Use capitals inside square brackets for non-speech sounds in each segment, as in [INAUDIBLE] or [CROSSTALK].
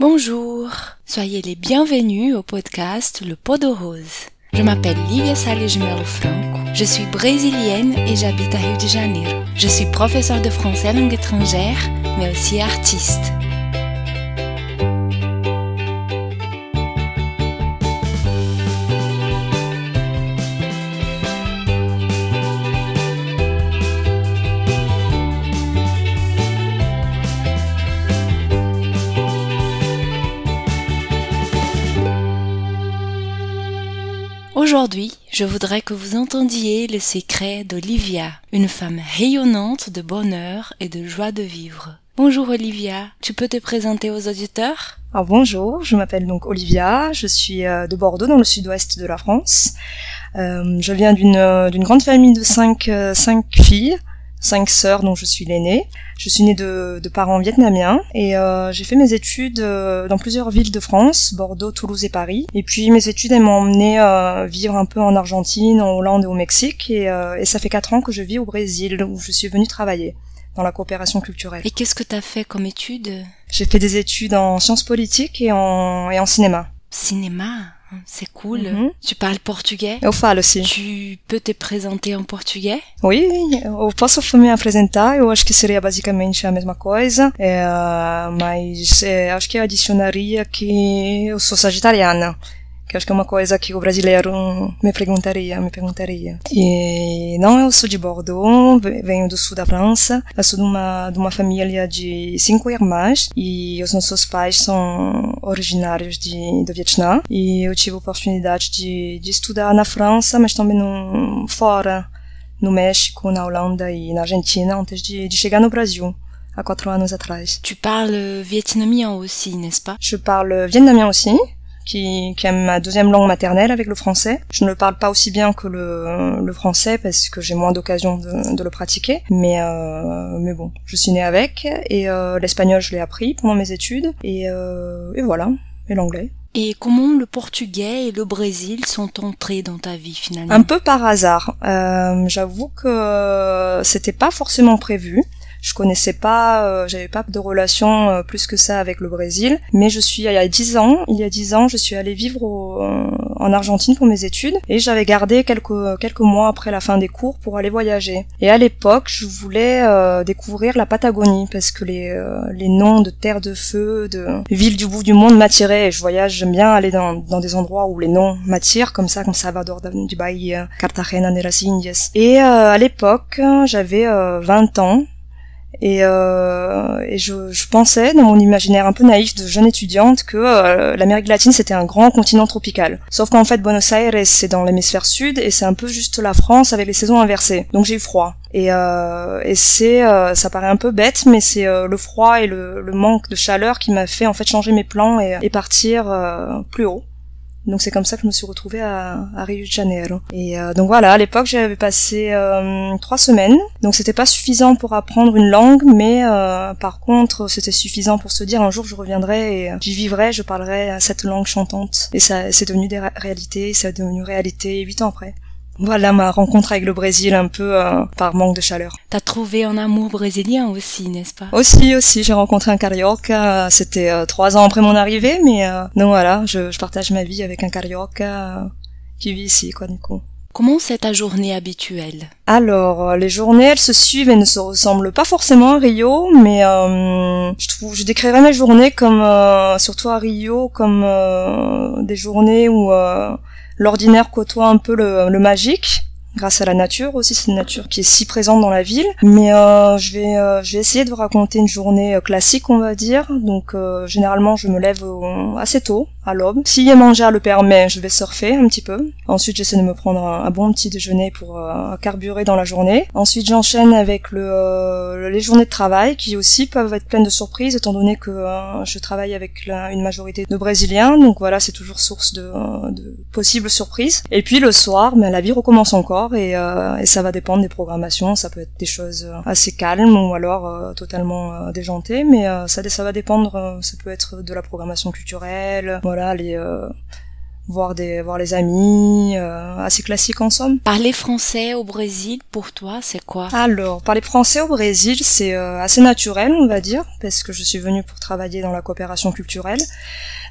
Bonjour, soyez les bienvenus au podcast Le Pot de Rose. Je m'appelle Livia Salles Melo Franco, je suis brésilienne et j'habite à Rio de Janeiro. Je suis professeure de français langue étrangère, mais aussi artiste. Aujourd'hui, je voudrais que vous entendiez le secret d'Olivia, une femme rayonnante de bonheur et de joie de vivre. Bonjour Olivia, tu peux te présenter aux auditeurs? Alors bonjour, je m'appelle donc Olivia, je suis euh, de Bordeaux dans le sud-ouest de la France. Euh, je viens d'une euh, d'une grande famille de cinq, cinq filles cinq sœurs dont je suis l'aînée. Je suis née de, de parents vietnamiens et euh, j'ai fait mes études euh, dans plusieurs villes de France, Bordeaux, Toulouse et Paris. Et puis mes études elles m'ont emmené euh, vivre un peu en Argentine, en Hollande et au Mexique. Et, euh, et ça fait quatre ans que je vis au Brésil où je suis venue travailler dans la coopération culturelle. Et qu'est-ce que tu as fait comme études J'ai fait des études en sciences politiques et en, et en cinéma. Cinéma? C'est cool. Mhm. Tu parles português Eu falo, sim. Tu peux te présenter en portugais? Oui, eu posso me apresentar, eu acho que seria basicamente a mesma coisa, é, mas é, acho que eu adicionaria que eu sou sagitariana, que acho que é uma coisa que o brasileiro me perguntaria, me perguntaria. E não, eu sou de Bordeaux, venho do sul da França, eu sou de uma, de uma família de cinco irmãs e os nossos pais são originários de, do Vietnã e eu tive a oportunidade de, de estudar na França, mas também no, fora, no México, na Holanda e na Argentina, antes de, de chegar no Brasil. Há quatro anos atrás. Tu parles vietnamien aussi, n'est-ce pas Je parle vietnamien aussi, qui, qui est ma deuxième langue maternelle avec le français. Je ne le parle pas aussi bien que le, le français parce que j'ai moins d'occasion de, de, le pratiquer. Mais, euh, mais bon, je suis née avec et euh, l'espagnol je l'ai appris pendant mes études et, euh, et voilà, et l'anglais. Et comment le portugais et le Brésil sont entrés dans ta vie finalement? Un peu par hasard. Euh, J'avoue que c'était pas forcément prévu je connaissais pas, euh, j'avais pas de relation euh, plus que ça avec le Brésil, mais je suis il y a dix ans, il y a dix ans, je suis allée vivre au, en Argentine pour mes études et j'avais gardé quelques quelques mois après la fin des cours pour aller voyager. Et à l'époque, je voulais euh, découvrir la Patagonie parce que les euh, les noms de terre de feu, de villes du bout du monde m'attiraient. Je voyage, j'aime bien aller dans dans des endroits où les noms m'attirent, comme ça, comme Salvador du Bahia, Cartagena de las Indias. Et euh, à l'époque, j'avais 20 ans et, euh, et je, je, pensais, dans mon imaginaire un peu naïf de jeune étudiante, que euh, l'Amérique latine c'était un grand continent tropical. Sauf qu'en fait, Buenos Aires c'est dans l'hémisphère sud et c'est un peu juste la France avec les saisons inversées. Donc j'ai eu froid. Et, euh, et c'est, euh, ça paraît un peu bête, mais c'est euh, le froid et le, le, manque de chaleur qui m'a fait en fait changer mes plans et, et partir plus haut. Donc c'est comme ça que je me suis retrouvée à, à Rio de Janeiro. Et euh, donc voilà, à l'époque j'avais passé euh, trois semaines. Donc c'était pas suffisant pour apprendre une langue, mais euh, par contre c'était suffisant pour se dire un jour je reviendrai et j'y vivrai, je parlerai cette langue chantante. Et ça c'est devenu des réalités, ça est devenu réalité huit ans après. Voilà ma rencontre avec le Brésil un peu euh, par manque de chaleur. T'as trouvé un amour brésilien aussi, n'est-ce pas? Aussi, aussi. J'ai rencontré un carioca. C'était euh, trois ans après mon arrivée, mais euh, donc voilà, je, je, partage ma vie avec un carioca qui vit ici, quoi, du coup. Comment c'est ta journée habituelle? Alors, les journées, elles se suivent et ne se ressemblent pas forcément à Rio, mais euh, je trouve, je décrirais mes journées comme, euh, surtout à Rio, comme euh, des journées où l'ordinaire côtoie un peu le, le, magique grâce à la nature aussi cette nature qui est si présente dans la ville. Mais euh, je vais euh, je vais essayer de vous raconter une journée euh, classique on va dire. Donc euh, généralement je me lève assez tôt à l'aube. Si les mangeurs le permet je vais surfer un petit peu. Ensuite j'essaie de me prendre un, bon petit déjeuner pour euh, carburer dans la journée. Ensuite j'enchaîne avec le euh, les journées de travail qui aussi peuvent être pleines de surprises étant donné que je travaille avec une majorité de brésiliens. Donc voilà c'est toujours source de, de possibles surprises. Et puis le soir ben, la vie recommence encore et, euh, et, ça va dépendre des programmations. Ça peut être des choses assez calmes ou alors euh, totalement euh, déjantées, mais ça, ça va dépendre. ça peut être de la programmation culturelle, les voir des voir les amis, assez classique en somme. Parler français au Brésil pour toi, c'est quoi? Alors, parler français au Brésil, c'est assez naturel, on va dire, parce que je suis venue pour travailler dans la coopération culturelle.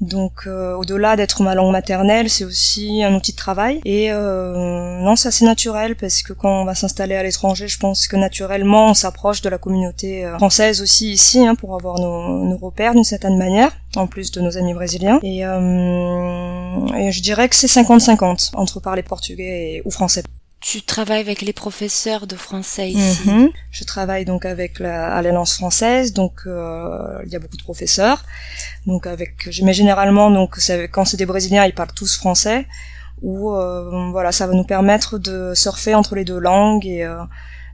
Donc euh, au-delà d'être ma langue maternelle, c'est aussi un outil de travail. Et euh, non, c'est assez naturel parce que quand on va s'installer à l'étranger, je pense que naturellement on s'approche de la communauté euh, française aussi ici hein, pour avoir nos, nos repères d'une certaine manière, en plus de nos amis brésiliens. Et, et je dirais que c'est 50-50 entre parler portugais ou français. Tu travailles avec les professeurs de français ici. Mhm. Je travaille donc avec la l'Alliance française, donc euh, il y a beaucoup de professeurs. Donc avec, mais généralement donc quand c'est des Brésiliens, ils parlent tous français. Ou euh, voilà, ça va nous permettre de surfer entre les deux langues et euh,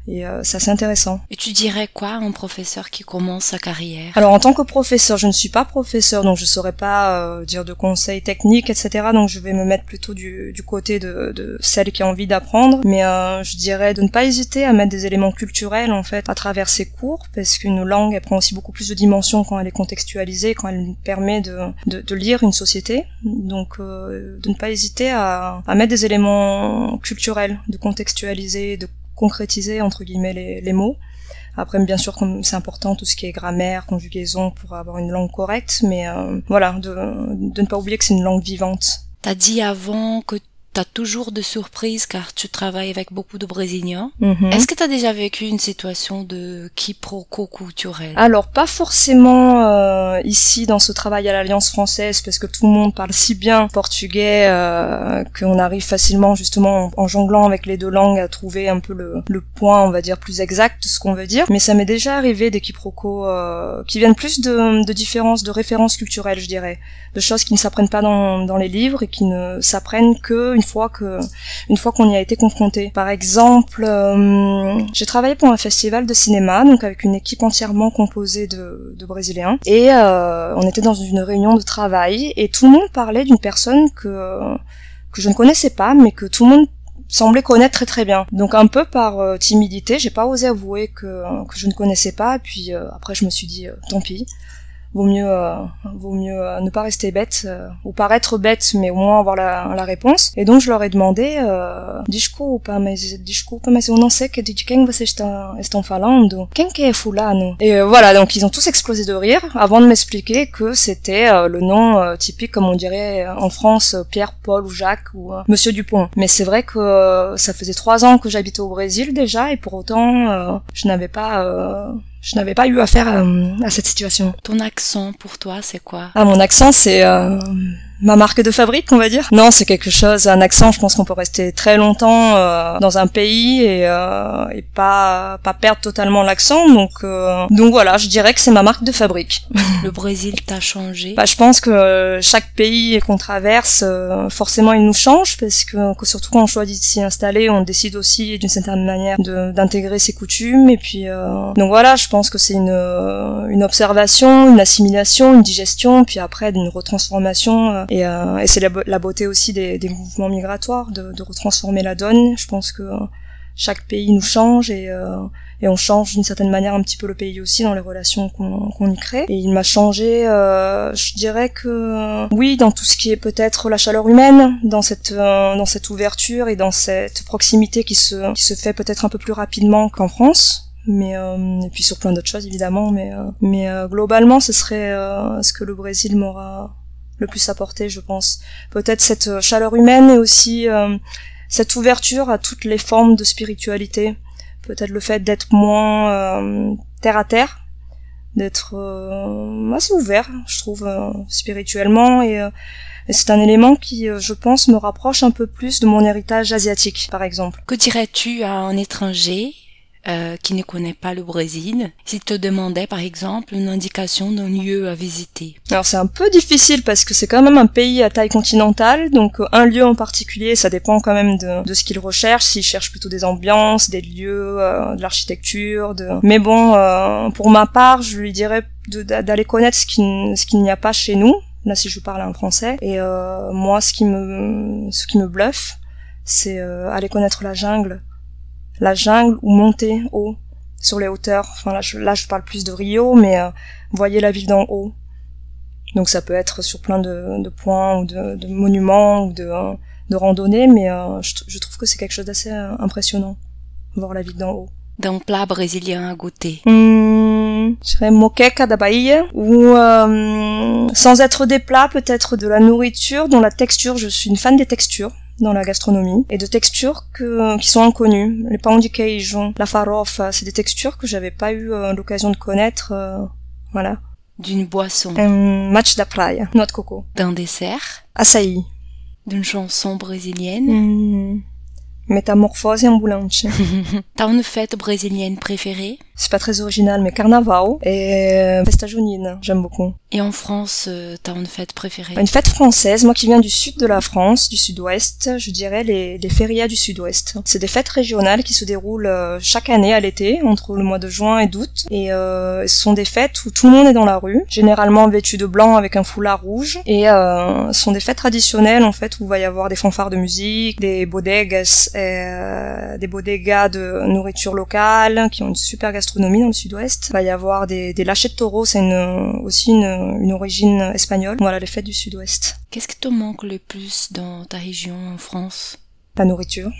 et euh, ça c'est intéressant. Et tu dirais quoi à un professeur qui commence sa carrière? Alors en tant que professeur, je ne suis pas professeur, donc je saurais pas euh, dire de conseils techniques, etc. Donc je vais me mettre plutôt du, du côté de, de, celle qui a envie d'apprendre. Mais euh, je dirais de ne pas hésiter à mettre des éléments culturels en fait à travers ses cours, parce qu'une langue elle prend aussi beaucoup plus de dimensions quand elle est contextualisée, quand elle permet de, de, de lire une société. Donc euh, de ne pas hésiter à, à mettre des éléments culturels, de contextualiser, de concrétiser entre guillemets les, mots. Après, bien sûr, c'est important tout ce qui est grammaire, conjugaison pour avoir une langue correcte, mais euh, voilà, de, de ne pas oublier que c'est une langue vivante. T'as dit avant que t'as toujours de surprises car tu travailles avec beaucoup de Brésiliens. Mhm. Est-ce que t'as déjà vécu une situation de quiproquo culturel? Alors pas forcément euh, ici dans ce travail à l'Alliance française parce que tout le monde parle si bien portugais euh, qu'on arrive facilement justement en, jonglant avec les deux langues à trouver un peu le, le point on va dire plus exact de ce qu'on veut dire. Mais ça m'est déjà arrivé des quiproquos euh, qui viennent plus de, de différences, de références culturelles je dirais, de choses qui ne s'apprennent pas dans, dans les livres et qui ne s'apprennent que une fois une fois qu'on y a été confronté. Par exemple, euh, j'ai travaillé pour un festival de cinéma, donc avec une équipe entièrement composée de, de Brésiliens, et euh, on était dans une réunion de travail et tout le monde parlait d'une personne que que je ne connaissais pas, mais que tout le monde semblait connaître très très bien. Donc un peu par euh, timidité, j'ai pas osé avouer que, que je ne connaissais pas. Et puis après, je me suis dit, tant pis vaut mieux euh, vaut mieux euh, ne pas rester bête euh, ou paraître bête mais au moins avoir la, la réponse. Et donc je leur ai demandé euh, desculpa mas desculpa mas eu não sei que de quem vocês estão, estão falando quem que é fulano et voilà donc ils ont tous explosé de rire avant de m'expliquer que c'était le nom typique comme on dirait en France Pierre Paul ou Jacques ou Monsieur Dupont. Mais c'est vrai que ça faisait trois ans que j'habitais au Brésil déjà et pour autant je n'avais pas je n'avais pas eu affaire à, à, cette situation. Ton accent, pour toi, c'est quoi? Ah, mon accent, c'est euh, ma marque de fabrique, on va dire. Non, c'est quelque chose, un accent, je pense qu'on peut rester très longtemps euh, dans un pays et, euh, et pas pas perdre totalement l'accent. Donc euh, donc voilà, je dirais que c'est ma marque de fabrique. [LAUGHS] Le Brésil t'a changé bah, je pense que chaque pays qu'on traverse, euh, forcément, il nous change parce que, que surtout quand on choisit de s'y installer, on décide aussi d'une certaine manière d'intégrer ses coutumes. Et puis euh, donc voilà, je pense que c'est une une observation, une assimilation, une digestion, puis après d'une retransformation et, euh, et c'est la, beauté aussi des, des mouvements migratoires, de, de, retransformer la donne. Je pense que chaque pays nous change et, euh, et on change d'une certaine manière un petit peu le pays aussi dans les relations qu'on qu'on y crée. Et il m'a changé, euh, je dirais que oui, dans tout ce qui est peut-être la chaleur humaine, dans cette euh, dans cette ouverture et dans cette proximité qui se qui se fait peut-être un peu plus rapidement qu'en France mais euh, et puis sur plein d'autres choses évidemment mais euh, mais euh, globalement ce serait euh, ce que le Brésil m'aura le plus apporté, je pense. Peut-être cette euh, chaleur humaine et aussi euh, cette ouverture à toutes les formes de spiritualité. Peut-être le fait d'être moins euh, terre à terre, d'être euh, assez ouvert, je trouve, euh, spirituellement. Et, et c'est un élément qui, je pense, me rapproche un peu plus de mon héritage asiatique, par exemple. Que dirais-tu à un étranger euh, qui ne connaît pas le Brésil, s'il te demandait par exemple une indication d'un lieu à visiter. Alors c'est un peu difficile parce que c'est quand même un pays à taille continentale, donc un lieu en particulier, ça dépend quand même de, de ce qu'il recherche, s'il cherche plutôt des ambiances, des lieux, euh, de l'architecture, de... mais bon, euh, pour ma part, je lui dirais d'aller connaître ce qu'il qu'il n'y a pas chez nous, là si je parle en français, et euh, moi ce qui me, ce qui me bluffe, c'est aller connaître la jungle la jungle ou monter haut sur les hauteurs. Enfin là je, là, je parle plus de Rio, mais euh, voyez la ville d'en haut. Donc ça peut être sur plein de, de points ou de, de, monuments ou de, de randonnées, mais euh, je, je, trouve que c'est quelque chose d'assez euh, impressionnant, voir la ville d'en haut. D'un plat brésilien à goûter hum, Je dirais moqueca da Bahia, ou euh, sans être des plats, peut-être de la nourriture dont la texture, je suis une fan des textures dans la gastronomie et de textures que, qui sont inconnues. Les pains de queijo, la farofa, c'est des textures que j'avais pas eu l'occasion de connaître. voilà d'une boisson, un match da praia, noix de coco, d'un dessert, açaí, d'une chanson brésilienne, mmh. métamorphose ambulante. [LAUGHS] T'as une fête brésilienne préférée? C'est pas très original, mais carnaval et euh, festa junine, j'aime beaucoup. Et en France, euh, t'as une fête préférée? Une fête française, moi qui viens du sud de la France, du sud-ouest, je dirais les, les férias du sud-ouest. C'est des fêtes régionales qui se déroulent euh, chaque année à l'été, entre le mois de juin et d'août, et euh, ce sont des fêtes où tout le monde est dans la rue, généralement vêtu de blanc avec un foulard rouge, et euh, ce sont des fêtes traditionnelles en fait où il va y avoir des fanfares de musique, des bodegas, euh, des bodegas de nourriture locale qui ont une super gastronomie gastronomie dans le sud-ouest. Il va y avoir des, des lâchers de taureau, c'est une, aussi une, une, origine espagnole. Voilà les fêtes du sud-ouest. Qu'est-ce qui te manque le plus dans ta région en France? La nourriture,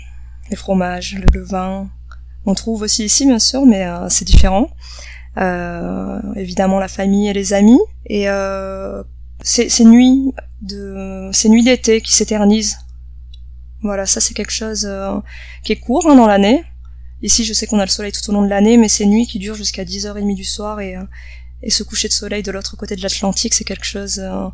les fromages, le, vin. On trouve aussi ici bien sûr, mais euh, c'est différent. Euh, évidemment la famille et les amis et euh, ces, ces nuits de ces nuits d'été qui s'éternisent. Voilà, ça c'est quelque chose euh, qui est court hein, dans l'année, Ici, je sais qu'on a le soleil tout au long de l'année, mais ces nuits qui durent jusqu'à 10h30 du soir et, euh, et ce coucher de soleil de l'autre côté de l'Atlantique, c'est quelque chose euh,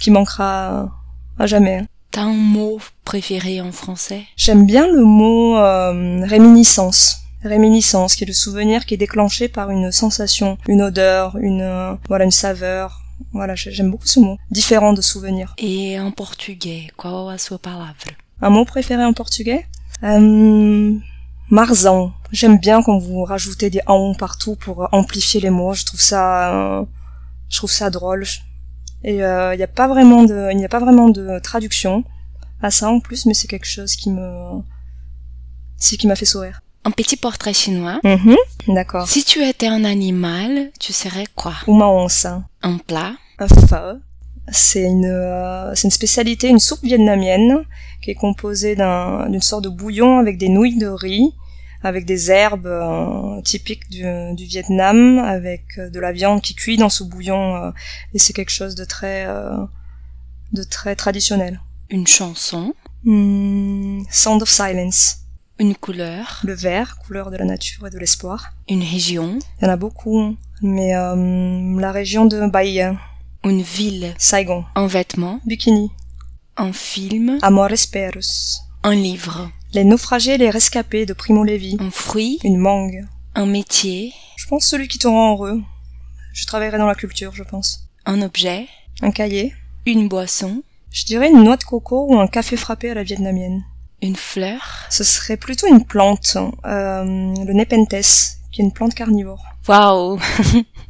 qui manquera à jamais. T'as un mot préféré en français? J'aime bien le mot euh, réminiscence. Réminiscence, qui est le souvenir qui est déclenché par une sensation, une odeur, une voilà une saveur. Voilà, j'aime beaucoup ce mot. Différent de souvenir. Et en portugais, qual a sua palavra? Un mot préféré en portugais? Marzan. J'aime bien quand vous rajoutez des en partout pour amplifier les mots. Je trouve ça, euh, je trouve ça drôle. Et il euh, n'y a pas vraiment de, il n'y a pas vraiment de traduction à ça en plus, mais c'est quelque chose qui me, c'est qui m'a fait sourire. Un petit portrait chinois. Mm D'accord. Si tu étais un animal, tu serais quoi? Once. Un plat? Un pho. C'est une, euh, c'est une spécialité, une soupe vietnamienne qui est composée d'une sorte de bouillon avec des nouilles de riz, avec des herbes euh, typiques du, du, Vietnam, avec euh, de la viande qui cuit dans ce bouillon, et c'est quelque chose de très, de très traditionnel. Une chanson. Hmm, Sound of Silence. Une couleur. Le vert, couleur de la nature et de l'espoir. Une région. Il y en a beaucoup, mais la région de Bahia. Une ville. Saigon. Un vêtement. Bikini. Un film. Amores Perros. Un livre. Les naufragés et les rescapés de Primo Levi. Un fruit. Une mangue. Un métier. Je pense celui qui te rend heureux. Je travaillerai dans la culture, je pense. Un objet. Un cahier. Une boisson. Je dirais une noix de coco ou un café frappé à la vietnamienne. Une fleur. Ce serait plutôt une plante. Euh, le nepenthes, qui est une plante carnivore. Waouh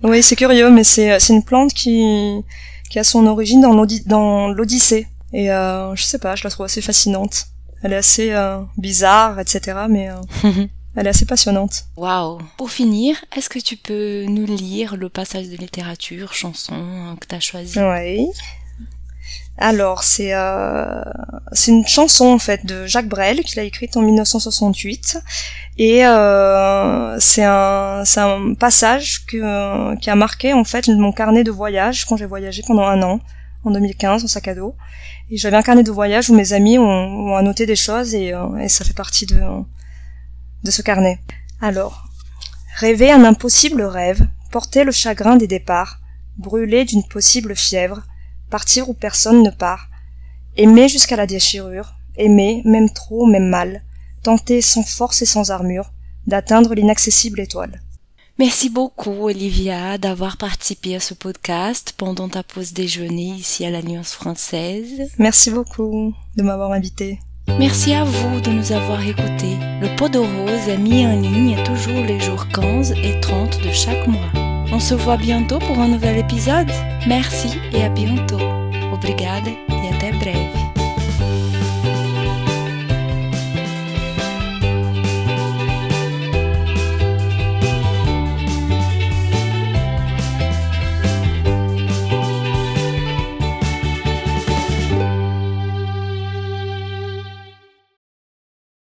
Oui, c'est curieux, mais c'est c'est une plante qui qui a son origine dans l'Odyssée. Et euh, je sais pas, je la trouve assez fascinante. Elle est assez euh, bizarre, etc. Mais euh, [LAUGHS] elle est assez passionnante. Waouh Pour finir, est-ce que tu peux nous lire le passage de littérature, chanson que t'as choisi? Oui. Alors, c'est euh, c'est une chanson en fait de Jacques Brel qu'il a écrite en 1968 et euh, c'est un un passage qui a marqué en fait mon carnet de voyage quand j'ai voyagé pendant un an en 2015 en sac à dos et j'avais un carnet de voyage où mes amis ont, annoté des choses et, euh, ça fait partie de ce carnet. Alors, rêver un impossible rêve, porter le chagrin des départs, brûler d'une possible fièvre partir où personne ne part, aimer jusqu'à la déchirure, aimer, même trop, même mal, tenter sans force et sans armure, d'atteindre l'inaccessible étoile. Merci beaucoup, Olivia, d'avoir participé à ce podcast pendant ta pause déjeuner ici à l'Alliance française. Merci beaucoup de m'avoir invité. Merci à vous de nous avoir écoutés. Le pot de rose est mis en ligne toujours les jours 15 et 30 de chaque mois. On se voit bientôt pour un nouvel épisode. Merci et à bientôt. Obrigada.